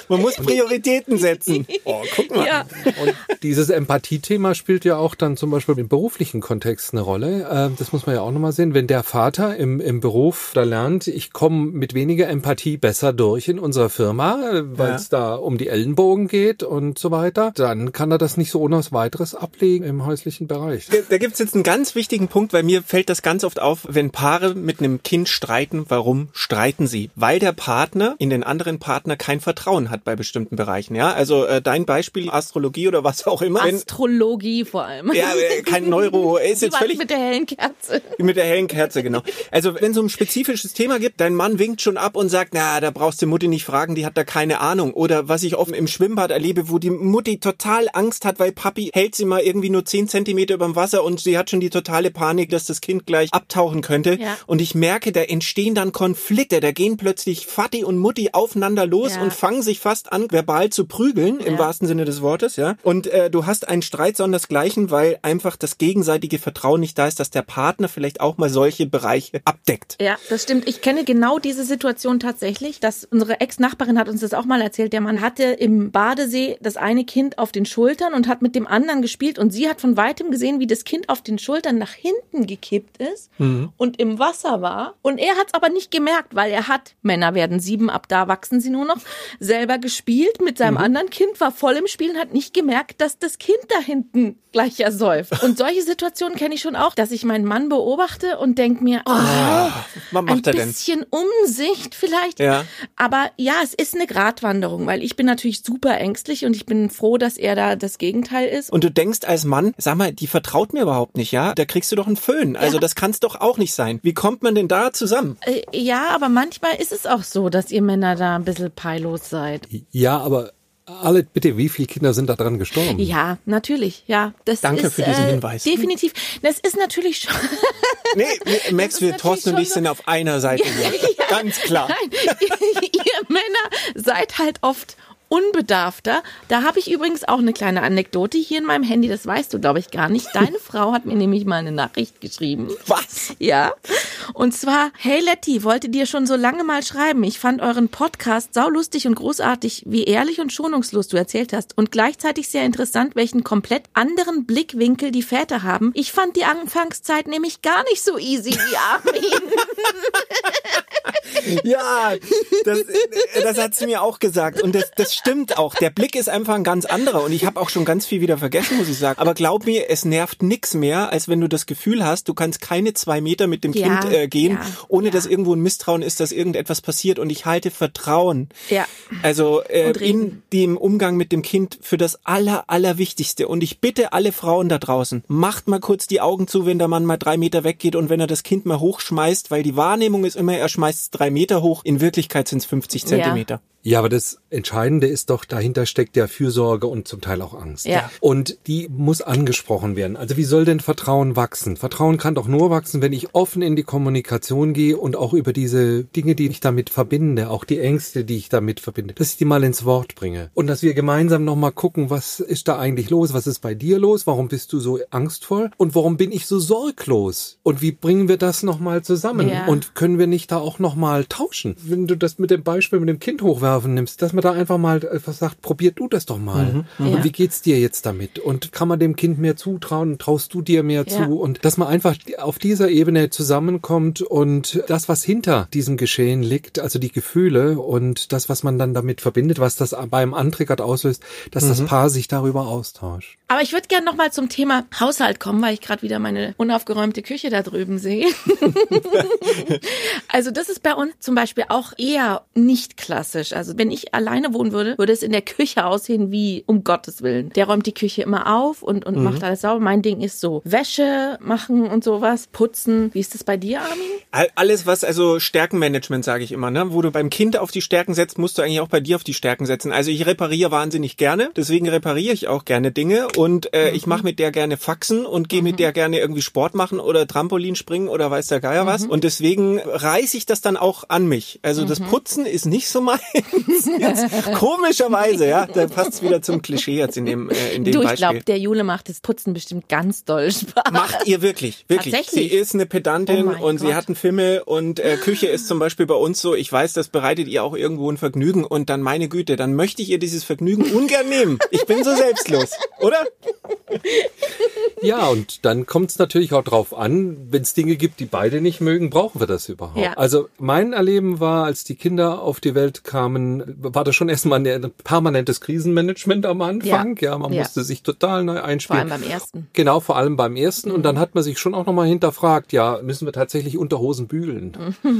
man muss Prioritäten setzen. Oh, guck mal. Ja. Und dieses Empathie-Thema spielt ja auch dann zum Beispiel im beruflichen Kontext eine Rolle. Ähm, Das muss man ja auch nochmal sehen. Wenn der Vater im, im Beruf da lernt, ich komme mit weniger Empathie besser durch in unserer Firma, äh, weil es da um die Ellenbogen geht und so weiter, dann kann er das nicht so ohne was weiteres ablegen im häuslichen Bereich. Da- Da gibt's jetzt einen ganz wichtigen Punkt, weil mir fällt das ganz oft auf, wenn Paare mit einem Kind streiten, warum streiten sie? Weil der Partner in den anderen Partner kein Vertrauen hat bei bestimmten Bereichen. Ja, also äh, dein Beispiel Astrologie oder was auch immer. Astrologie vor allem. ja, äh, kein Neuro, ist Die jetzt völlig mit der hellen Kerze. mit der hellen Kerze, genau. Also wenn es so ein spezifisches Thema gibt, dein Mann winkt schon ab und sagt, na, da brauchst du Mutti nicht fragen, die hat da keine Ahnung. Oder was ich oft im Schwimmbad erlebe, wo die Mutti total Angst hat, weil Papi hält sie mal irgendwie nur 10 Zentimeter überm Wasser und sie hat schon die totale Panik, dass das Kind gleich abtauchen könnte. Ja. Und ich merke, da entstehen dann Konflikte, da gehen plötzlich Vati und Mutti aufeinander los Ja. und fangen sich fast an, verbal zu prügeln, im Ja. wahrsten Sinne des Wortes, ja. Und äh, du hast einen Streit sondersgleichen, weil einfach das gegenseitige Vertrauen nicht da ist, dass der Partner vielleicht auch mal solche Bereiche abdeckt. Ja, das stimmt. Ich kenne genau diese Situation tatsächlich, dass unsere Ex-Nachbarin hat uns das auch mal erzählt. Der Mann hatte im Badesee das eine Kind auf den Schultern und hat mit dem anderen gespielt und sie hat von weitem gesehen, wie das Kind auf den Schultern nach hinten gekippt ist und im Wasser war. Und er hat es aber nicht gemerkt, weil er hat, Männer werden sieben, ab da wachsen sie nur noch, selber gespielt mit seinem anderen Kind, war voll im Spiel und hat nicht gemerkt, dass das Kind da hinten gleich ersäuft. Und solche Situationen kenne ich schon auch, dass ich meinen Mann beobachte und denke mir, oh, Was ein macht er denn? bisschen Umsicht vielleicht. Ja. Aber ja, es ist eine Gratwanderung, weil ich bin natürlich super ängstlich und ich bin froh, dass er da das Gegenteil ist. Und du denkst als Mann, sag mal, die vertraut mir überhaupt nicht, ja? Da kriegst du doch einen Föhn. Also das kann's doch auch nicht sein. Wie kommt man denn da zusammen? Äh, ja, aber manchmal ist es auch so, dass ihr Männer da ein bisschen peilos seid. Ja, aber alle, bitte, wie viele Kinder sind da dran gestorben? Ja, natürlich, ja. Das Danke ist, für diesen äh, Hinweis. Definitiv. Das ist natürlich schon. Nee, Max, wir, Thorsten und ich sind auf einer Seite hier. Ganz klar. Nein, ihr Männer seid halt oft unbedarfter. Da habe ich übrigens auch eine kleine Anekdote hier in meinem Handy, das weißt du, glaube ich, gar nicht. Deine Frau hat mir nämlich mal eine Nachricht geschrieben. Was? Ja. Und zwar, hey Letty, wollte dir schon so lange mal schreiben. Ich fand euren Podcast saulustig und großartig, wie ehrlich und schonungslos du erzählt hast. Und gleichzeitig sehr interessant, welchen komplett anderen Blickwinkel die Väter haben. Ich fand die Anfangszeit nämlich gar nicht so easy wie Armin. Ja, das, das hat sie mir auch gesagt. Und das, das stimmt auch. Der Blick ist einfach ein ganz anderer. Und ich habe auch schon ganz viel wieder vergessen, muss ich sagen. Aber glaub mir, es nervt nix mehr, als wenn du das Gefühl hast, du kannst keine zwei Meter mit dem Ja, Kind äh, gehen, ja, ohne ja. dass irgendwo ein Misstrauen ist, dass irgendetwas passiert. Und ich halte Vertrauen. Ja. Also äh, in dem Umgang mit dem Kind für das aller, allerwichtigste. Und ich bitte alle Frauen da draußen, macht mal kurz die Augen zu, wenn der Mann mal drei Meter weggeht und wenn er das Kind mal hochschmeißt, weil die Wahrnehmung ist immer, er schmeißt drei Meter hoch. In Wirklichkeit sind es 50 Zentimeter. Ja, aber das Entscheidende ist doch, dahinter steckt ja Fürsorge und zum Teil auch Angst. Ja. Und die muss angesprochen werden. Also wie soll denn Vertrauen wachsen? Vertrauen kann doch nur wachsen, wenn ich offen in die Kommunikation gehe und auch über diese Dinge, die ich damit verbinde, auch die Ängste, die ich damit verbinde, dass ich die mal ins Wort bringe. Und dass wir gemeinsam nochmal gucken, was ist da eigentlich los? Was ist bei dir los? Warum bist du so angstvoll? Und warum bin ich so sorglos? Und wie bringen wir das nochmal zusammen? Ja. Und können wir nicht da auch nochmal tauschen? Wenn du das mit dem Beispiel mit dem Kind hochwerfen nimmst, dass man da einfach mal etwas sagt, probier du das doch mal. Und Ja. wie geht's dir jetzt damit? Und kann man dem Kind mehr zutrauen? Traust du dir mehr Ja. zu? Und dass man einfach auf dieser Ebene zusammenkommt und das, was hinter diesem Geschehen liegt, also die Gefühle und das, was man dann damit verbindet, was das beim Antriggert auslöst, dass das Paar sich darüber austauscht. Aber ich würde gerne noch mal zum Thema Haushalt kommen, weil ich gerade wieder meine unaufgeräumte Küche da drüben sehe. also das ist bei uns zum Beispiel auch eher nicht klassisch. Also wenn ich alleine wohnen würde, würde es in der Küche aussehen wie um Gottes Willen. Der räumt die Küche immer auf und, und macht alles sauber. Mein Ding ist so Wäsche machen und sowas, putzen. Wie ist das bei dir, Armin? All- Alles, was also Stärkenmanagement, sage ich immer, ne? Wo du beim Kind auf die Stärken setzt, musst du eigentlich auch bei dir auf die Stärken setzen. Also ich repariere wahnsinnig gerne, deswegen repariere ich auch gerne Dinge und äh, ich mache mit der gerne Faxen und gehe mit der gerne irgendwie Sport machen oder Trampolin springen oder weiß der Geier was. Und deswegen reiße ich das dann auch an mich. Also das Putzen ist nicht so meins. Jetzt, komischerweise, ja, da passt wieder zum Klischee jetzt in dem, äh, in dem Du, ich Beispiel. glaube, der Jule macht das Putzen bestimmt ganz doll Spaß. Macht ihr wirklich, wirklich. Tatsächlich? Sie ist eine Pedantin Oh und sie Gott. hat einen Fimmel und äh, Küche ist zum Beispiel bei uns so, ich weiß, das bereitet ihr auch irgendwo ein Vergnügen und dann meine Güte, dann möchte ich ihr dieses Vergnügen ungern nehmen. Ich bin so selbstlos, oder? Ja, und dann kommt es natürlich auch drauf an, wenn es Dinge gibt, die beide nicht mögen, brauchen wir das überhaupt. Ja. Also mein Erleben war, als die Kinder auf die Welt kamen, war das schon erstmal ein permanentes Krisenmanagement am Anfang. Ja, man Ja. musste sich total neu Vor einspielen. allem beim ersten. Genau, vor allem beim ersten. Und dann hat man sich schon auch nochmal hinterfragt, ja, müssen wir tatsächlich Unterhosen bügeln?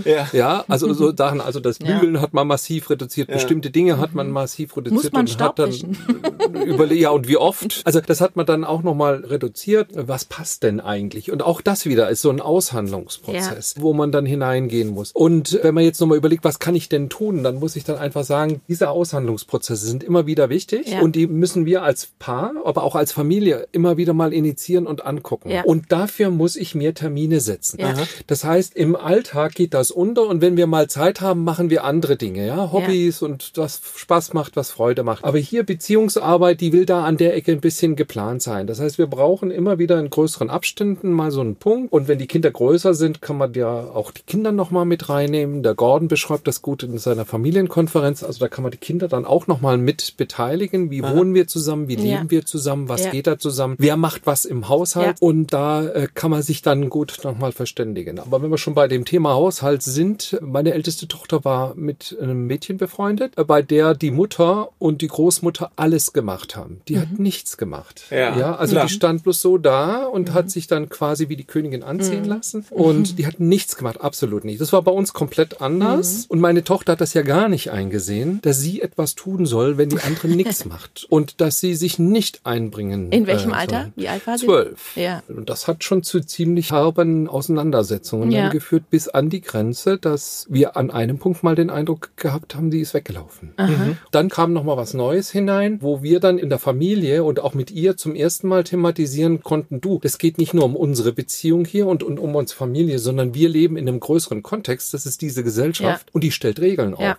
Ja. Ja, also so Sachen, also das Ja. Bügeln hat man massiv reduziert, bestimmte Dinge hat man massiv reduziert Muss man und hat dann überlegt, ja, und wie oft? Also das hat man dann dann auch nochmal reduziert, was passt denn eigentlich? Und auch das wieder ist so ein Aushandlungsprozess, wo man dann hineingehen muss. Und wenn man jetzt nochmal überlegt, was kann ich denn tun, dann muss ich dann einfach sagen, diese Aushandlungsprozesse sind immer wieder wichtig Ja. und die müssen wir als Paar, aber auch als Familie immer wieder mal initiieren und angucken. Ja. Und dafür muss ich mir Termine setzen. Ja. Das heißt, im Alltag geht das unter und wenn wir mal Zeit haben, machen wir andere Dinge, ja, Hobbys und was Spaß macht, was Freude macht. Aber hier Beziehungsarbeit, die will da an der Ecke ein bisschen geplant sein. Das heißt, wir brauchen immer wieder in größeren Abständen mal so einen Punkt und wenn die Kinder größer sind, kann man ja auch die Kinder noch mal mit reinnehmen. Der Gordon beschreibt das gut in seiner Familienkonferenz, also da kann man die Kinder dann auch noch mal mit beteiligen. Wie wohnen wir zusammen? Wie Ja. leben wir zusammen? Was Ja. geht da zusammen? Wer macht was im Haushalt? Ja. Und da äh, kann man sich dann gut nochmal verständigen. Aber wenn wir schon bei dem Thema Haushalt sind, meine älteste Tochter war mit einem Mädchen befreundet, bei der die Mutter und die Großmutter alles gemacht haben. Die hat nichts gemacht. Ja, also klar. die stand bloß so da und hat sich dann quasi wie die Königin anziehen lassen. Und die hat nichts gemacht, absolut nicht. Das war bei uns komplett anders. Und meine Tochter hat das ja gar nicht eingesehen, dass sie etwas tun soll, wenn die andere nichts macht. Und dass sie sich nicht einbringen In welchem äh, Alter? Wie alt war sie? Zwölf. Ja. Und das hat schon zu ziemlich herben Auseinandersetzungen Ja. dann geführt, bis an die Grenze, dass wir an einem Punkt mal den Eindruck gehabt haben, die ist weggelaufen. Mhm. Dann kam noch mal was Neues hinein, wo wir dann in der Familie und auch mit ihr zum ersten Mal thematisieren konnten, du, das geht nicht nur um unsere Beziehung hier und, und um unsere Familie, sondern wir leben in einem größeren Kontext, das ist diese Gesellschaft Ja. und die stellt Regeln Ja. auf.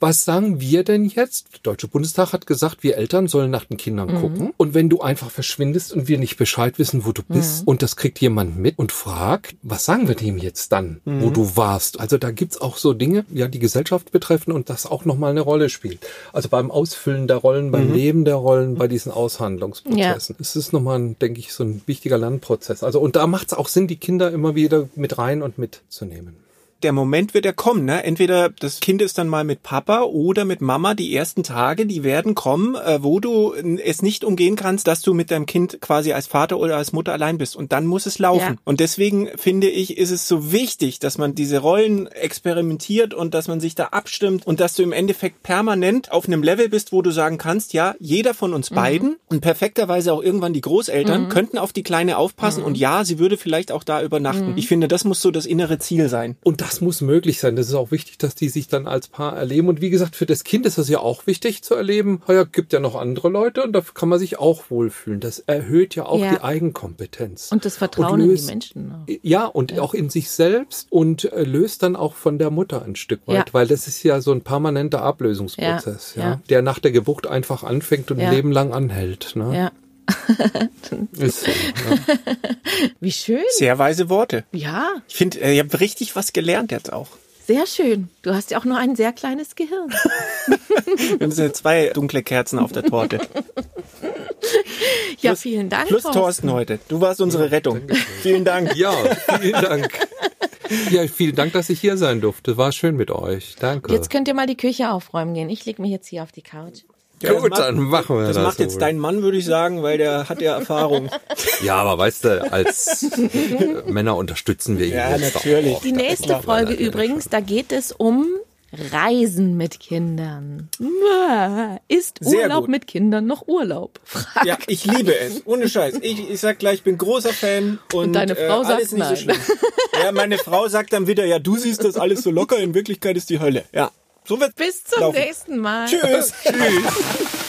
Was sagen wir denn jetzt? Der Deutsche Bundestag hat gesagt, wir Eltern sollen nach den Kindern Mhm. gucken. Und wenn du einfach verschwindest und wir nicht Bescheid wissen, wo du bist, Mhm. und das kriegt jemand mit und fragt, was sagen wir dem jetzt dann, wo Mhm. du warst? Also da gibt's auch so Dinge, ja, die Gesellschaft betreffen und das auch nochmal eine Rolle spielt. Also beim Ausfüllen der Rollen, beim Mhm. Leben der Rollen, bei diesen Aushandlungsprozessen. Es ist nochmal, denke ich, so ein wichtiger Lernprozess. Also und da macht's auch Sinn, die Kinder immer wieder mit rein und mitzunehmen. Der Moment wird ja kommen, ne? Entweder das Kind ist dann mal mit Papa oder mit Mama. Die ersten Tage, die werden kommen, äh, wo du es nicht umgehen kannst, dass du mit deinem Kind quasi als Vater oder als Mutter allein bist. Und dann muss es laufen. Ja. Und deswegen finde ich, ist es so wichtig, dass man diese Rollen experimentiert und dass man sich da abstimmt und dass du im Endeffekt permanent auf einem Level bist, wo du sagen kannst, ja, jeder von uns beiden und perfekterweise auch irgendwann die Großeltern könnten auf die Kleine aufpassen und ja, sie würde vielleicht auch da übernachten. Ich finde, das muss so das innere Ziel sein. Und das muss möglich sein. Das ist auch wichtig, dass die sich dann als Paar erleben. Und wie gesagt, für das Kind ist das ja auch wichtig zu erleben. Ja, gibt ja noch andere Leute und da kann man sich auch wohlfühlen. Das erhöht ja auch Ja. die Eigenkompetenz. Und das Vertrauen in die löst- Menschen. auch. Ja, und auch in sich selbst und äh, löst dann auch von der Mutter ein Stück weit, Ja. weil das ist ja so ein permanenter Ablösungsprozess, Ja, ja, ja. der nach der Geburt einfach anfängt und Ja. ein Leben lang anhält. Ne? Ja. Ist so, ne? Wie schön. Sehr weise Worte. Ja, Ich finde, äh, ich habe richtig was gelernt jetzt auch. sehr schön. Du hast ja auch nur ein sehr kleines Gehirn. Wir haben zwei dunkle Kerzen auf der Torte. Ja, vielen Dank. Plus Thorsten heute. Du warst unsere Rettung. Vielen Dank. Ja, vielen Dank. Ja, vielen Dank, dass ich hier sein durfte. War schön mit euch. Danke. Jetzt könnt ihr mal die Küche aufräumen gehen. Ich leg mich jetzt hier auf die Couch. Ja, das Gut, macht- dann machen wir Das das. macht jetzt wohl. dein Mann, würde ich sagen, weil der hat ja Erfahrung. Ja, aber weißt du, als äh, Männer unterstützen wir ihn. Ja, natürlich. Auch. Die nächste Folge übrigens, da geht es um Reisen mit Kindern. Mua. Ist Urlaub mit Kindern noch Urlaub? Frag. Ja, ich liebe es. Ohne Scheiß. Ich, ich sag gleich, ich bin großer Fan. Und, deine Frau äh, alles sagt nicht so nein. schlimm. Ja, meine Frau sagt dann wieder, ja, du siehst das alles so locker, in Wirklichkeit ist die Hölle. Ja, so wird Bis zum laufen. nächsten Mal. Tschüss. Tschüss.